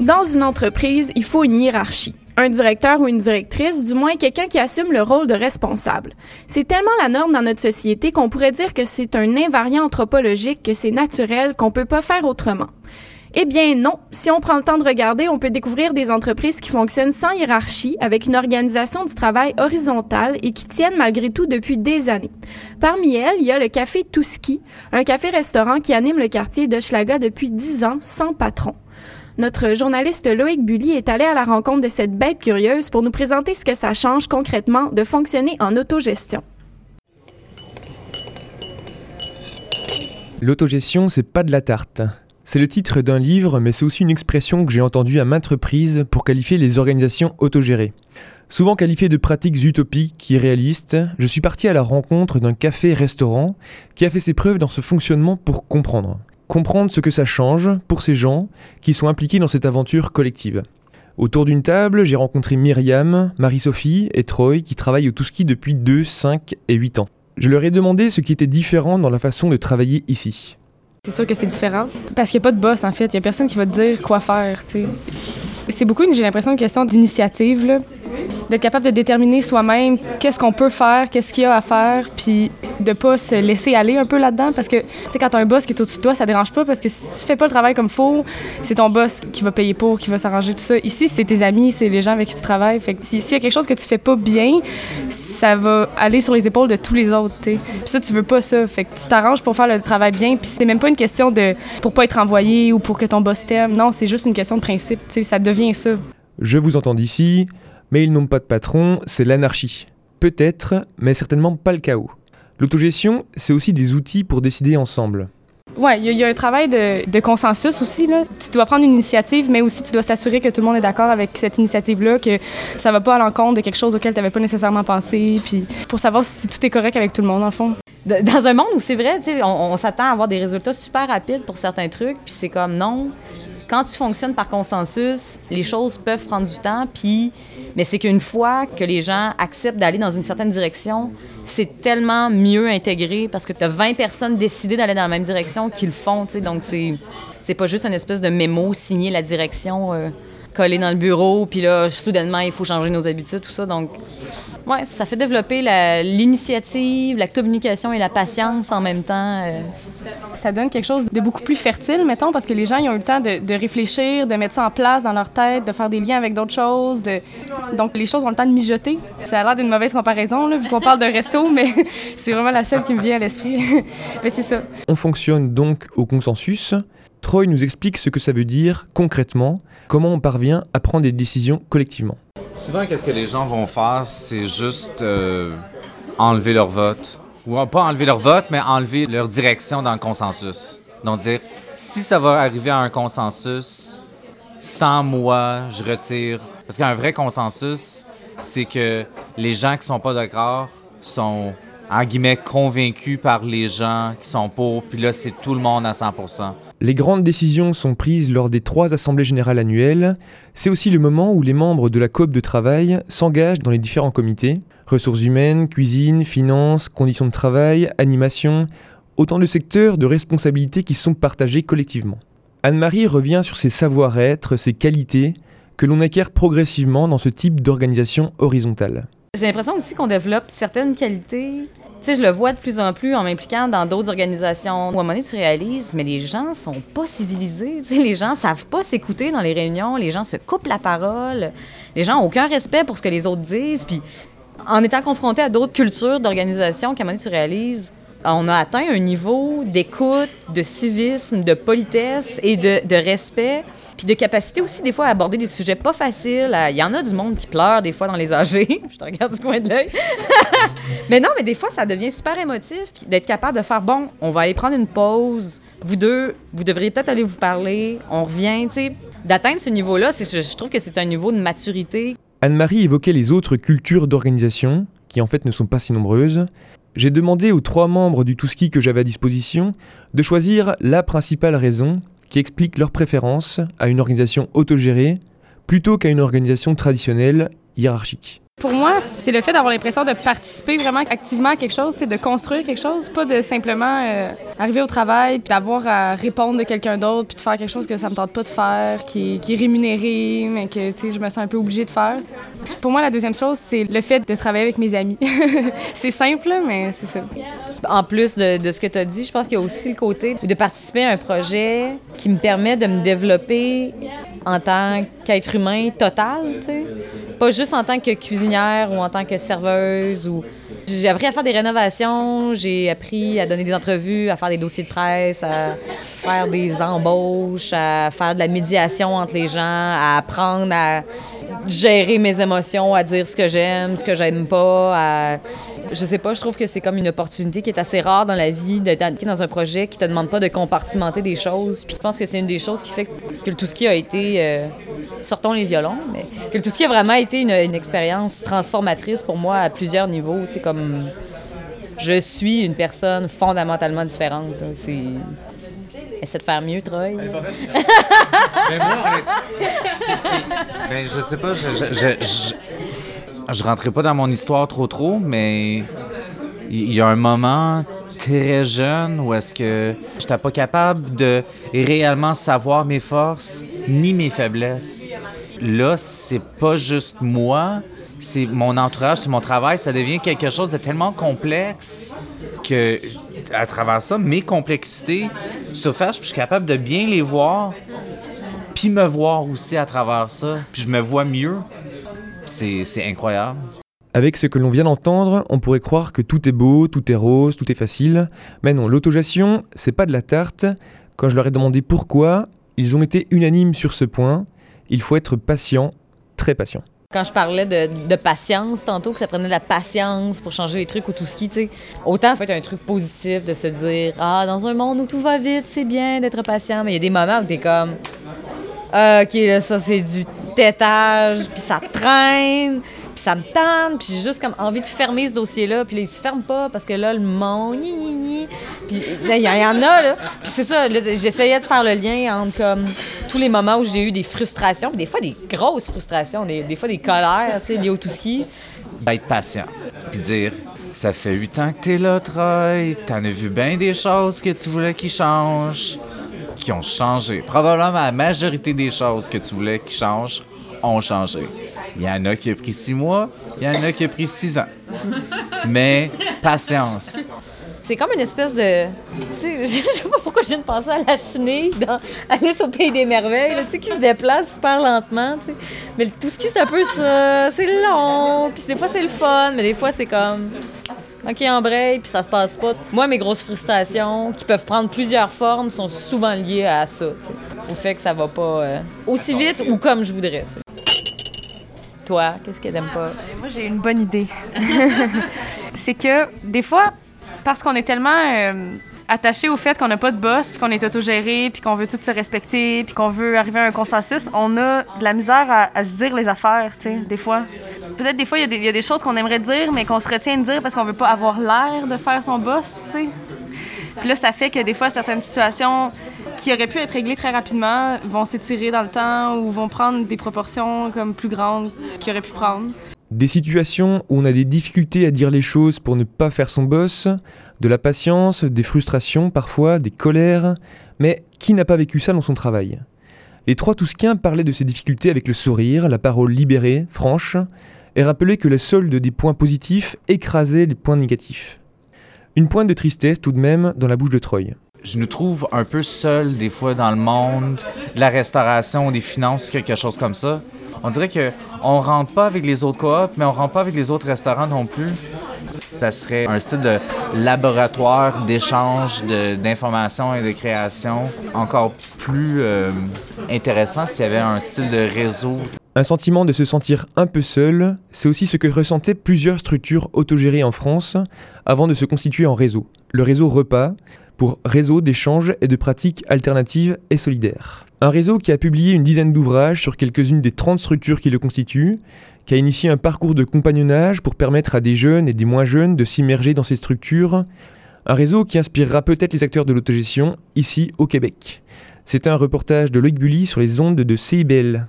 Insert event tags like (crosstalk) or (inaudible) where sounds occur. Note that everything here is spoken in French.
Dans une entreprise, il faut une hiérarchie. Un directeur ou une directrice, du moins quelqu'un qui assume le rôle de responsable. C'est tellement la norme dans notre société qu'on pourrait dire que c'est un invariant anthropologique, que c'est naturel, qu'on peut pas faire autrement. Eh bien non, si on prend le temps de regarder, on peut découvrir des entreprises qui fonctionnent sans hiérarchie, avec une organisation du travail horizontale et qui tiennent malgré tout depuis des années. Parmi elles, il y a le café Touski, un café-restaurant qui anime le quartier de Schlaga depuis dix ans sans patron. Notre journaliste Loïc Bully est allé à la rencontre de cette bête curieuse pour nous présenter ce que ça change concrètement de fonctionner en autogestion. L'autogestion, c'est pas de la tarte. C'est le titre d'un livre, mais c'est aussi une expression que j'ai entendue à maintes reprises pour qualifier les organisations autogérées. Souvent qualifiées de pratiques utopiques, irréalistes, je suis parti à la rencontre d'un café-restaurant qui a fait ses preuves dans ce fonctionnement pour comprendre comprendre ce que ça change pour ces gens qui sont impliqués dans cette aventure collective. Autour d'une table, j'ai rencontré Myriam, Marie-Sophie et Troy qui travaillent au Touski depuis 2, 5 et 8 ans. Je leur ai demandé ce qui était différent dans la façon de travailler ici. C'est sûr que c'est différent. Parce qu'il n'y a pas de boss, en fait. Il n'y a personne qui va te dire quoi faire, C'est beaucoup, j'ai l'impression, une question d'initiative, D'être capable de déterminer soi-même qu'est-ce qu'on peut faire, qu'est-ce qu'il y a à faire, puis de pas se laisser aller un peu là-dedans parce que tu quand as un boss qui est au-dessus de toi, ça dérange pas parce que si tu fais pas le travail comme faut, c'est ton boss qui va payer pour, qui va s'arranger tout ça. Ici, c'est tes amis, c'est les gens avec qui tu travailles. Fait que s'il y a quelque chose que tu fais pas bien, ça va aller sur les épaules de tous les autres, tu Puis ça tu veux pas ça. Fait que tu t'arranges pour faire le travail bien, puis c'est même pas une question de pour pas être envoyé ou pour que ton boss t'aime. Non, c'est juste une question de principe, tu sais, ça devient ça. Je vous entends d'ici, mais ils n'ont pas de patron, c'est l'anarchie. Peut-être, mais certainement pas le chaos. L'autogestion, c'est aussi des outils pour décider ensemble. Oui, il y, a un travail de, consensus aussi. Là. Tu dois prendre une initiative, mais aussi tu dois s'assurer que tout le monde est d'accord avec cette initiative-là, que ça va pas à l'encontre de quelque chose auquel tu n'avais pas nécessairement pensé, puis pour savoir si tout est correct avec tout le monde, en fond. Dans un monde où c'est vrai, on, on s'attend à avoir des résultats super rapides pour certains trucs, puis c'est comme non, quand tu fonctionnes par consensus, les choses peuvent prendre du temps, puis mais c'est qu'une fois que les gens acceptent d'aller dans une certaine direction, c'est tellement mieux intégré parce que tu as 20 personnes décidées d'aller dans la même direction qui le font, tu donc c'est c'est pas juste une espèce de mémo signé la direction euh, collé dans le bureau, puis là, soudainement, il faut changer nos habitudes, tout ça. Donc, ouais, ça fait développer l'initiative, la, communication et la patience en même temps. Euh. Ça donne quelque chose de beaucoup plus fertile, mettons, parce que les gens, ils ont eu le temps de, de, réfléchir, de mettre ça en place dans leur tête, de faire des liens avec d'autres choses. De... Donc, les choses ont le temps de mijoter. Ça a l'air d'une mauvaise comparaison, là, vu qu'on parle de resto, (laughs) mais c'est vraiment la seule qui me vient à l'esprit. (laughs) mais c'est ça. On fonctionne donc au consensus. Troy nous explique ce que ça veut dire concrètement, comment on parvient à prendre des décisions collectivement. Souvent, qu'est-ce que les gens vont faire, c'est juste euh, enlever leur vote. Ou pas enlever leur vote, mais enlever leur direction dans le consensus. Donc dire, si ça va arriver à un consensus, sans moi, je retire. Parce qu'un vrai consensus, c'est que les gens qui sont pas d'accord sont, en guillemets, convaincus par les gens qui sont pour, puis là, c'est tout le monde à 100 les grandes décisions sont prises lors des trois assemblées générales annuelles. C'est aussi le moment où les membres de la coop de travail s'engagent dans les différents comités ressources humaines, cuisine, finances, conditions de travail, animation, autant de secteurs de responsabilités qui sont partagés collectivement. Anne-Marie revient sur ses savoir-être, ses qualités que l'on acquiert progressivement dans ce type d'organisation horizontale. J'ai l'impression aussi qu'on développe certaines qualités sais, je le vois de plus en plus en m'impliquant dans d'autres organisations où à moment tu réalises, mais les gens sont pas civilisés. Tu sais, les gens savent pas s'écouter dans les réunions, les gens se coupent la parole, les gens ont aucun respect pour ce que les autres disent. Puis en étant confronté à d'autres cultures d'organisation, qu'à un moment tu réalises, on a atteint un niveau d'écoute, de civisme, de politesse et de, respect puis de capacité aussi, des fois, à aborder des sujets pas faciles. Il y en a du monde qui pleure, des fois, dans les âgés. (laughs) Je te regarde du coin de l'œil. (laughs) mais non, mais des fois, ça devient super émotif. D'être capable de faire, bon, on va aller prendre une pause. Vous deux, vous devriez peut-être aller vous parler. On revient, tu sais. D'atteindre ce niveau-là, je trouve que c'est un niveau de maturité. Anne-Marie évoquait les autres cultures d'organisation, qui en fait ne sont pas si nombreuses. J'ai demandé aux trois membres du Touski que j'avais à disposition de choisir la principale raison qui expliquent leur préférence à une organisation autogérée plutôt qu'à une organisation traditionnelle hiérarchique. Pour moi, c'est le fait d'avoir l'impression de participer vraiment activement à quelque chose, de construire quelque chose, pas de simplement euh, arriver au travail puis d'avoir à répondre de quelqu'un d'autre puis de faire quelque chose que ça me tente pas de faire, qui, est rémunéré, mais que je me sens un peu obligée de faire. Pour moi, la deuxième chose, c'est le fait de travailler avec mes amis. (laughs) c'est simple, mais c'est ça. En plus de, de ce que tu as dit, je pense qu'il y a aussi le côté de participer à un projet qui me permet de me développer en tant qu'être humain total, tu sais. Pas juste en tant que cuisinière ou en tant que serveuse ou... J'ai appris à faire des rénovations, j'ai appris à donner des entrevues, à faire des dossiers de presse, à faire des embauches, à faire de la médiation entre les gens, à apprendre à gérer mes émotions, à dire ce que j'aime, ce que j'aime pas, à je sais pas, je trouve que c'est comme une opportunité qui est assez rare dans la vie d'être dans un projet qui te demande pas de compartimenter des choses. Puis je pense que c'est une des choses qui fait que le qui a été, euh, sortons les violons, mais que le qui a vraiment été une, expérience transformatrice pour moi à plusieurs niveaux. Tu sais, comme je suis une personne fondamentalement différente. C'est Essaie de faire mieux, Troy. mais (laughs) moi, mais je sais pas, je, je rentrerai pas dans mon histoire trop trop, mais il y a un moment très jeune où est-ce que j'étais pas capable de réellement savoir mes forces ni mes faiblesses. Là, c'est pas juste moi, c'est mon entourage, c'est mon travail, ça devient quelque chose de tellement complexe que à travers ça, mes complexités s'affichent, puis je suis capable de bien les voir, puis me voir aussi à travers ça, puis je me vois mieux c'est incroyable. Avec ce que l'on vient d'entendre, on pourrait croire que tout est beau, tout est rose, tout est facile. Mais non, l'autogestion, c'est pas de la tarte. Quand je leur ai demandé pourquoi, ils ont été unanimes sur ce point. Il faut être patient, très patient. Quand je parlais de, patience tantôt, que ça prenait de la patience pour changer les trucs ou tout ce qui, tu sais, autant ça peut être un truc positif de se dire Ah, dans un monde où tout va vite, c'est bien d'être patient, mais il y a des moments où t'es comme ah, OK, là, ça c'est du tétage, puis ça traîne, puis ça me tente, puis j'ai juste comme envie de fermer ce dossier-là, puis là, il se ferme pas parce que là, le monde, puis là, il y, en a, là. Puis c'est ça, j'essayais de faire le lien entre comme tous les moments où j'ai eu des frustrations, puis des fois des grosses frustrations, des, fois des colères, tu sais, liées au tout ski. Être patient, puis dire ça fait huit ans que t'es là, Troy. T'en as vu bien des choses que tu voulais qu'ils changent qui ont changé. Probablement la majorité des choses que tu voulais qui changent ont changé. Il y en a qui ont pris six mois, il y en a qui ont pris six ans. Mais patience. C'est comme une espèce de. Tu sais, (laughs) je sais pas pourquoi je viens de penser à la chenille dans Alice au Pays des Merveilles, tu sais, qui se déplace super lentement, tu sais. Mais tout ce qui c'est un peu ça. C'est long, puis des fois c'est le fun, mais des fois c'est comme. OK, embraye, puis ça se passe pas. Moi, mes grosses frustrations, qui peuvent prendre plusieurs formes, sont souvent liées à ça, au fait que ça va pas euh, aussi vite ou comme je voudrais. Toi, qu'est-ce que t'aimes pas? Moi, j'ai une bonne idée. (laughs) c'est que des fois, parce qu'on est tellement euh, attaché au fait qu'on n'a pas de boss, puis qu'on est autogéré, puis qu'on veut tout se respecter, puis qu'on veut arriver à un consensus, on a de la misère à, se dire les affaires, tu sais, des fois. Peut-être des fois, il y, a des choses qu'on aimerait dire, mais qu'on se retient de dire parce qu'on veut pas avoir l'air de faire son boss, tu sais. Puis là, ça fait que des fois, certaines situations qui auraient pu être réglées très rapidement vont s'étirer dans le temps ou vont prendre des proportions comme plus grandes qu'ils auraient pu prendre. Des situations où on a des difficultés à dire les choses pour ne pas faire son boss, de la patience, des frustrations parfois, des colères, mais qui n'a pas vécu ça dans son travail? Les trois Tousquins parlaient de ces difficultés avec le sourire, la parole libérée, franche, et rappelaient que la solde des points positifs écrasait les points négatifs. Une pointe de tristesse tout de même dans la bouche de Troy. Je nous trouve un peu seul des fois dans le monde, la restauration, des finances, quelque chose comme ça on dirait que on rentre pas avec les autres coops, mais on rentre pas avec les autres restaurants non plus. Ça serait un style de laboratoire d'échange d'informations et de création encore plus euh, intéressant s'il y avait un style de réseau. Un sentiment de se sentir un peu seul, c'est aussi ce que ressentaient plusieurs structures autogérées en France avant de se constituer en réseau. Le réseau Repas, pour réseau d'échanges et de pratiques alternatives et solidaires. Un réseau qui a publié une dizaine d'ouvrages sur quelques-unes des 30 structures qui le constituent, qui a initié un parcours de compagnonnage pour permettre à des jeunes et des moins jeunes de s'immerger dans ces structures, un réseau qui inspirera peut-être les acteurs de l'autogestion ici au Québec. C'est un reportage de Loïc Bully sur les ondes de CIBL.